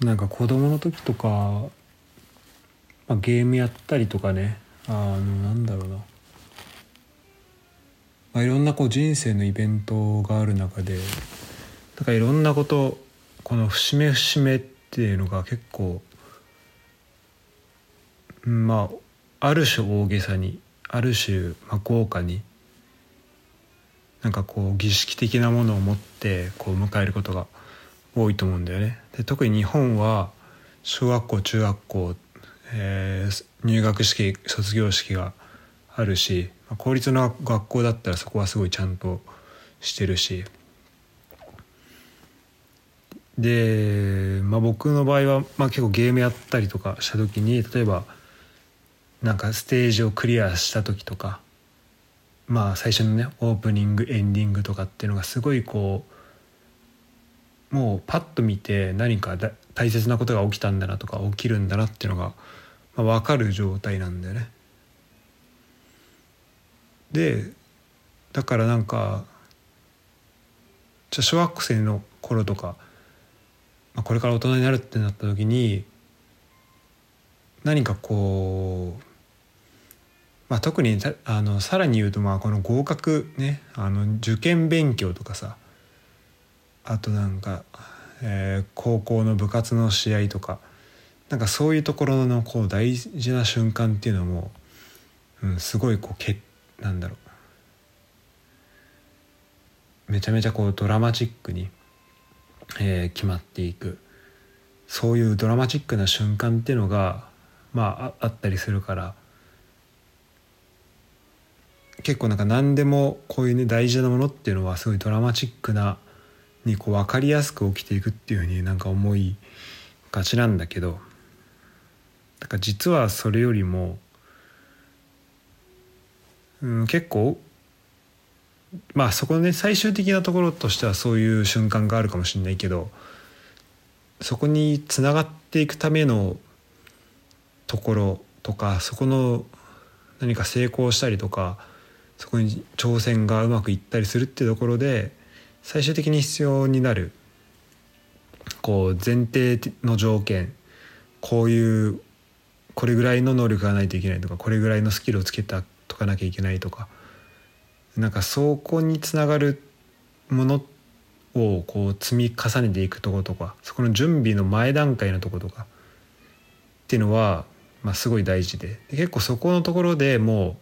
なんか子供の時とか、まあ、ゲームやったりとかねあのなんだろうな、まあ、いろんなこう人生のイベントがある中でなんかいろんなことこの節目節目っていうのが結構まあある種大げさにある種まあ豪華になんかこう儀式的なものを持ってこう迎えることが多いと思うんだよね。で特に日本は小学校中学校、えー、入学式卒業式があるしまあ公立の学校だったらそこはすごいちゃんとしてるしで、まあ、僕の場合は、まあ、結構ゲームやったりとかした時に例えばなんかステージをクリアした時とかまあ最初のねオープニングエンディングとかっていうのがすごいこうもうパッと見て何か大切なことが起きたんだなとか起きるんだなっていうのが、まあ、分かる状態なんだよね。でだからなんかじゃ小学生の頃とか、まあ、これから大人になるってなった時に何かこうまあ、特にあのさらに言うとまあこの合格ねあの受験勉強とかさあとなんか、えー、高校の部活の試合とかなんかそういうところのこう大事な瞬間っていうのも、うん、すごいこうけなんだろうめちゃめちゃこうドラマチックに、えー、決まっていくそういうドラマチックな瞬間っていうのがまああったりするから。結構なんか何でもこういうね大事なものっていうのはすごいドラマチックなにこう分かりやすく起きていくっていうふうになんか思いがちなんだけどだから実はそれよりも、うん、結構まあそこのね最終的なところとしてはそういう瞬間があるかもしれないけどそこにつながっていくためのところとかそこの何か成功したりとかそこに挑戦がうまくいったりするっていうところで最終的に必要になるこう前提の条件こういうこれぐらいの能力がないといけないとかこれぐらいのスキルをつけたとかなきゃいけないとかなんかそこにつながるものをこう積み重ねていくとことかそこの準備の前段階のとことかっていうのは、まあ、すごい大事で結構そこのところでもう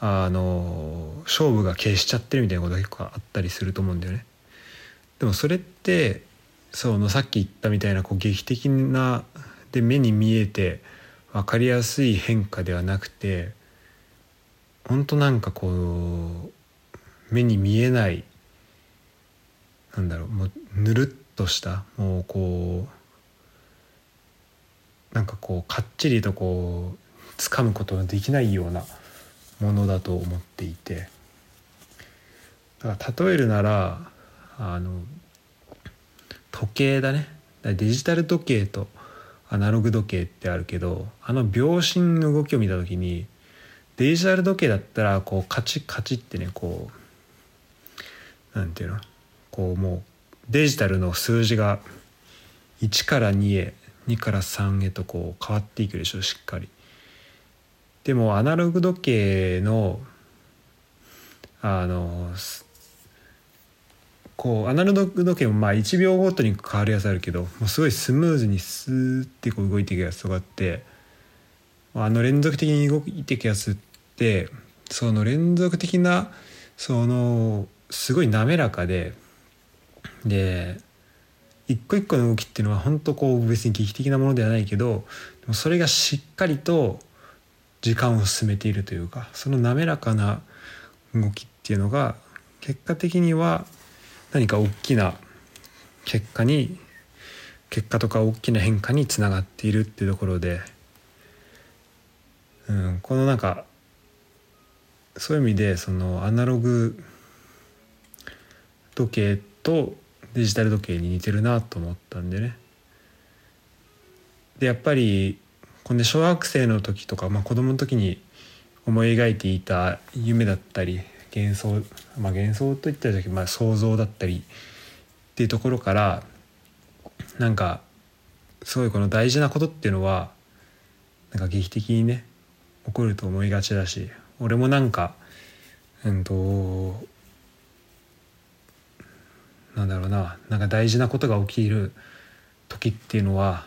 あの勝負が消しちゃってるみたいなことが結構あったりすると思うんだよね。でもそれってそのさっき言ったみたいなこう劇的なで目に見えて分かりやすい変化ではなくて本当なんかこう目に見えないなんだろうもうぬるっとしたもうこうなんかこうかっちりとこう掴むことができないようなものだと思っていて。だから例えるならあの時計だねデジタル時計とアナログ時計ってあるけどあの秒針の動きを見た時にデジタル時計だったらこうカチッカチッってねこうなんていうの？こうもうデジタルの数字が1から2へ2から3へとこう変わっていくでしょしっかり。でもアナログ時計のあのこうアナログ時計もまあ1秒ごとに変わるやつあるけどもうすごいスムーズにスーってこう動いていくやつとかってあの連続的に動いていくやつってその連続的なそのすごい滑らかでで一個一個の動きっていうのは本当こう別に劇的なものではないけどでもそれがしっかりと時間を進めているというかその滑らかな動きっていうのが結果的には何か大きな結果に結果とか大きな変化につながっているっていうところで、うん、このなんかそういう意味でそのアナログ時計とデジタル時計に似てるなと思ったんでね。でやっぱりこの小学生の時とか、まあ、子供の時に思い描いていた夢だったり幻想、まあ、幻想といった時、まあ、想像だったりっていうところからなんかすごいこの大事なことっていうのはなんか劇的にね起こると思いがちだし俺もなんかうんとなんだろうななんか大事なことが起きる時っていうのは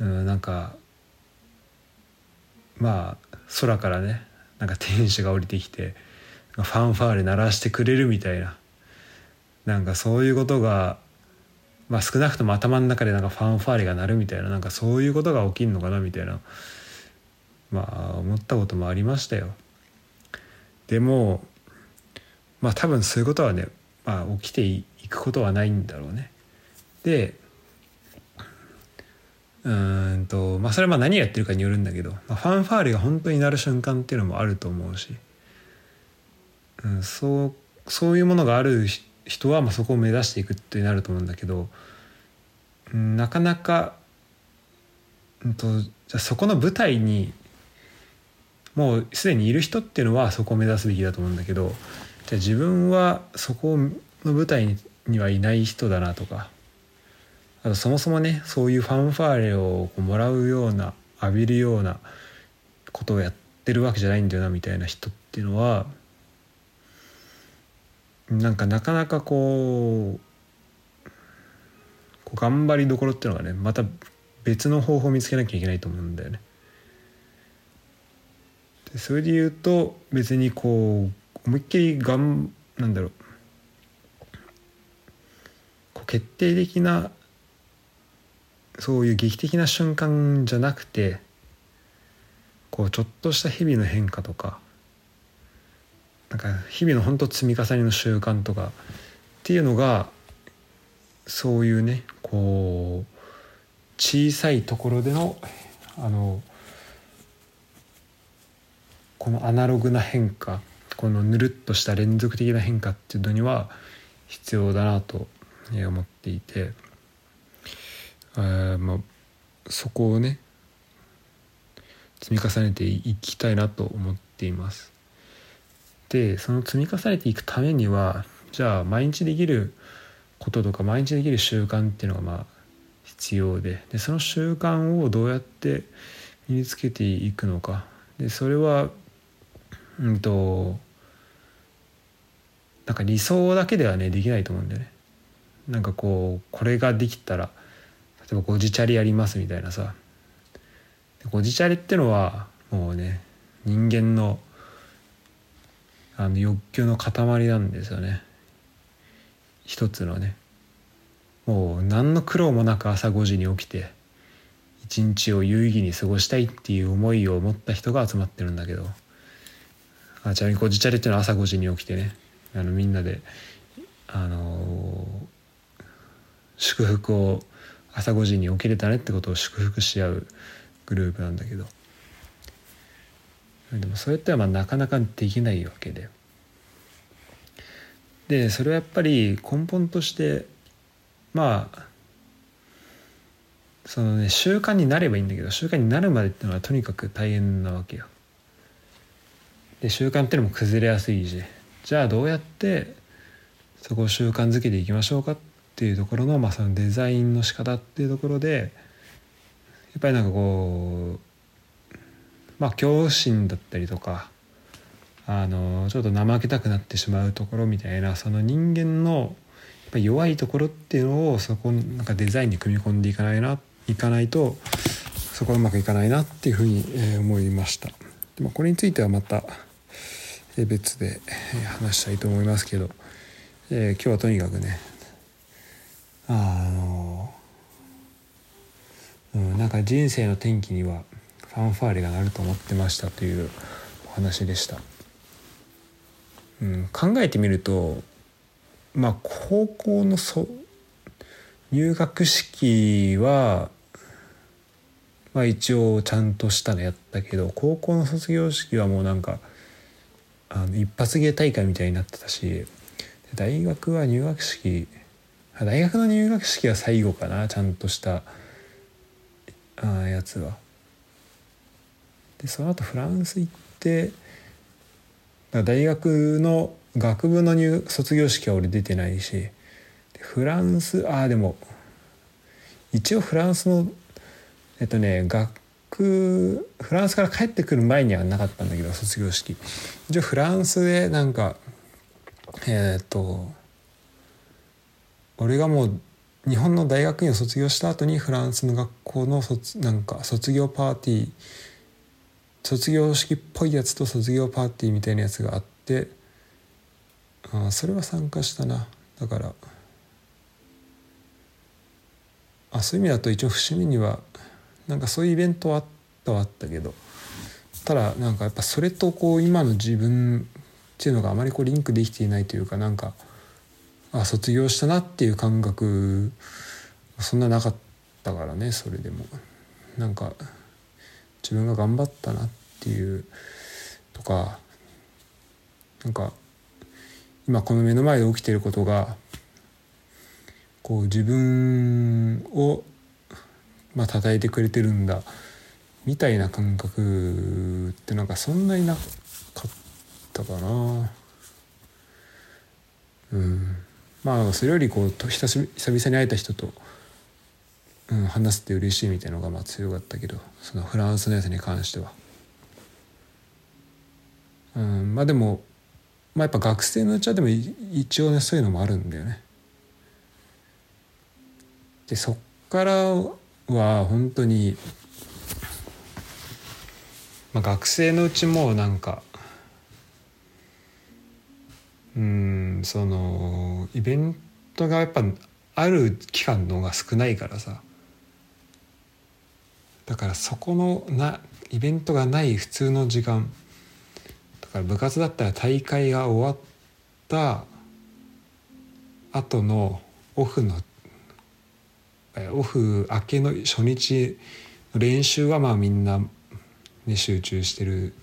うんなんかまあ空からねなんか天使が降りてきてファンファーレ鳴らしてくれるみたいななんかそういうことがまあ少なくとも頭の中でなんかファンファーレが鳴るみたいななんかそういうことが起きるのかなみたいなまあ思ったこともありましたよ。でもまあ多分そういうことはね、まあ、起きていくことはないんだろうね。でうんとまあそれはまあ何やってるかによるんだけど、まあ、ファンファーレが本当になる瞬間っていうのもあると思うし、うん、そうそういうものがある人はまあそこを目指していくってなると思うんだけど、うん、なかなか、うんと、じゃそこの舞台にもうすでにいる人っていうのはそこを目指すべきだと思うんだけどじゃあ自分はそこの舞台にはいない人だなとかあとそもそもねそういうファンファーレをもらうような浴びるようなことをやってるわけじゃないんだよなみたいな人っていうのはなんかなかなかこうこう頑張りどころっていうのがねまた別の方法を見つけなきゃいけないと思うんだよね。でそれで言うと別にこう思いっきりがんなんだろうこう決定的なそういう劇的な瞬間じゃなくてこうちょっとした日々の変化とかなんか日々の本当積み重ねの習慣とかっていうのがそういうねこう小さいところでのあのこのアナログな変化このぬるっとした連続的な変化っていうのには必要だなと思っていて。あまあそこをね積み重ねていきたいなと思っています。でその積み重ねていくためにはじゃあ毎日できることとか毎日できる習慣っていうのがまあ必要ででその習慣をどうやって身につけていくのかでそれはうんとなんか理想だけではねできないと思うんだよね。なんかこうこれができたら例えばご自チャリやりますみたいなさ。ご自チャリってのはもうね人間のあの欲求の塊なんですよね。一つのね。もう何の苦労もなく朝5時に起きて一日を有意義に過ごしたいっていう思いを持った人が集まってるんだけど。あちなみにご自チャリっていうのは朝5時に起きてね。あのみんなであのー、祝福を朝5時に起きれたねってことを祝福し合うグループなんだけど。でもそれってはまあなかなかできないわけで。でそれはやっぱり根本としてまあそのね習慣になればいいんだけど習慣になるまでっていうのはとにかく大変なわけよ。で習慣っていうのも崩れやすいし。じゃあどうやってそこを習慣づけていきましょうかっっていうところの,、まあそのデザインの仕方っていうところでやっぱりなんかこうまあ恐怖心だったりとかあのちょっと怠けたくなってしまうところみたいなその人間のやっぱ弱いところっていうのをそこなんかデザインに組み込んでいかないないかないとそこはうまくいかないなっていうふうに思いました。でもこれについてはまた別で話したいと思いますけど、えー、今日はとにかくねあの、うん、なんか人生の転機にはファンファーレがなると思ってましたというお話でした。うん、考えてみるとまあ高校のそ入学式は、まあ、一応ちゃんとしたのやったけど高校の卒業式はもうなんかあの一発芸大会みたいになってたし大学は入学式大学の入学式は最後かなちゃんとしたあやつは。でその後フランス行って大学の学部の入卒業式は俺出てないしフランスああでも一応フランスのえっとね学フランスから帰ってくる前にはなかったんだけど卒業式一応フランスでなんかえっと俺がもう日本の大学院を卒業した後にフランスの学校の卒なんか卒業パーティー卒業式っぽいやつと卒業パーティーみたいなやつがあってあそれは参加したな。だからあそういう意味だと一応節目にはなんかそういうイベントはあったはあったけどただなんかやっぱそれとこう今の自分っていうのがあまりこうリンクできていないというかなんかあ卒業したなっていう感覚そんななかったからねそれでも。なんか自分が頑張ったなっていうとかなんか今この目の前で起きてることがこう自分をまあ叩いてくれてるんだみたいな感覚ってなんかそんなになかったかな。うん。まあそれよりこう久々に会えた人と、うん、話すって嬉しいみたいなのがまあ強かったけどそのフランスのやつに関しては。うん、まあでも、まあ、やっぱ学生のうちはでも一応ねそういうのもあるんだよね。でそっからは本当に、まあ、学生のうちもなんかうんそのイベントがやっぱある期間の方が少ないからさ。だからそこのなイベントがない普通の時間。だから部活だったら大会が終わった後のオフのオフ明けの初日の練習はまあみんな、ね、集中してる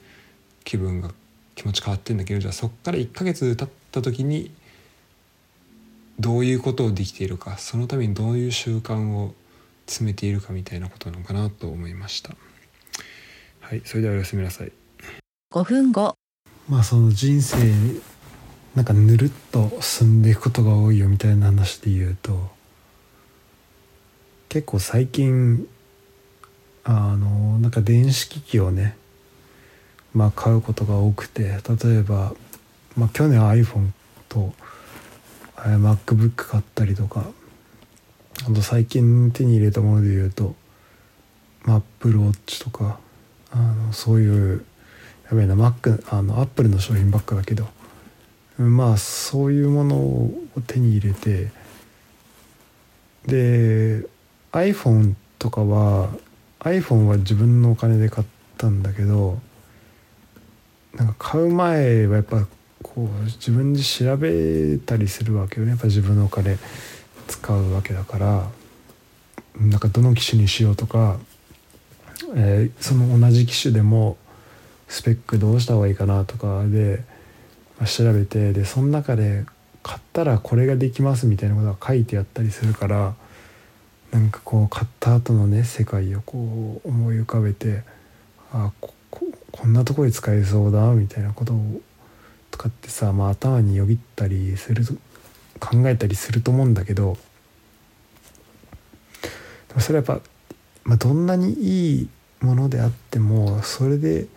気分が気持ち変わってんだけどじゃあそっから1ヶ月経った時にどういうことをできているかそのためにどういう習慣を詰めているかみたいなことなのかなと思いました。はいそれではおやすみなさい。5分後。まあその人生なんかぬるっと進んでいくことが多いよみたいな話で言うと結構最近あのなんか電子機器をねまあ買うことが多くて例えば、まあ、去年 iPhone と MacBook 買ったりとかあと最近手に入れたもので言うと、Apple Watch とかあのそういうやべえな Mac あの Apple の商品ばっかだけどまあそういうものを手に入れてで iPhone とかは iPhone は自分のお金で買ったんだけどなんか買う前はやっぱこう自分で調べたりするわけよね。やっぱ自分のお金使うわけだから。なんかどの機種にしようとか、えー、その同じ機種でもスペックどうした方がいいかなとか。で、まあ、調べてでその中で買ったらこれができますみたいなことが書いてあったりするから。なんかこう買った後のね世界をこう思い浮かべて。あここんなとこで使えそうだみたいなことをとかってさ、まあ、頭によぎったりする考えたりすると思うんだけどでもそれはやっぱ、まあ、どんなにいいものであってもそれで、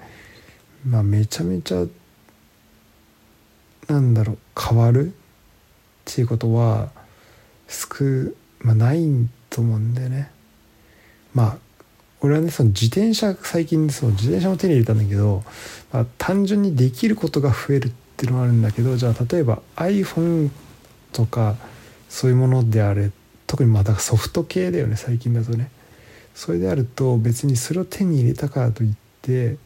まあ、めちゃめちゃなんだろう変わるっていうことは少、まあ、ないと思うんだよね。まあ俺はねその自転車最近その自転車も手に入れたんだけど、まあ、単純にできることが増えるっていうのはあるんだけどじゃあ例えば iPhone とかそういうものであれ特にまだソフト系だよね最近だとね。それであると別にそれを手に入れたからといって、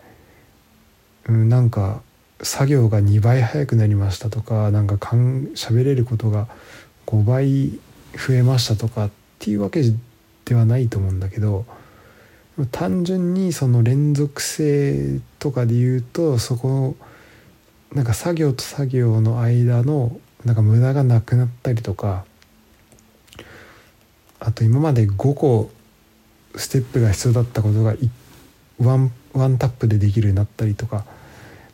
うん、なんか作業が2倍早くなりましたとかなんかかん喋れることが5倍増えましたとかっていうわけではないと思うんだけど単純にその連続性とかで言うとそこをなんか作業と作業の間のなんか無駄がなくなったりとかあと今まで5個ステップが必要だったことがワンワンタップでできるようになったりとか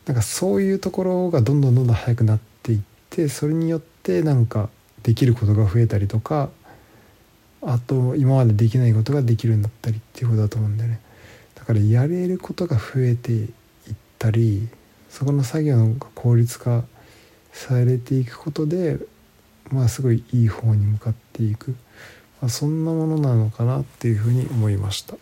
なんかそういうところがどんどんどんどん速くなっていってそれによってなんかできることが増えたりとかあと今までできないことができるんだったりっていうことだと思うんだよね。だからやれることが増えていったりそこの作業が効率化されていくことでまあすごいいい方に向かっていく、まあ、そんなものなのかなっていうふうに思いました。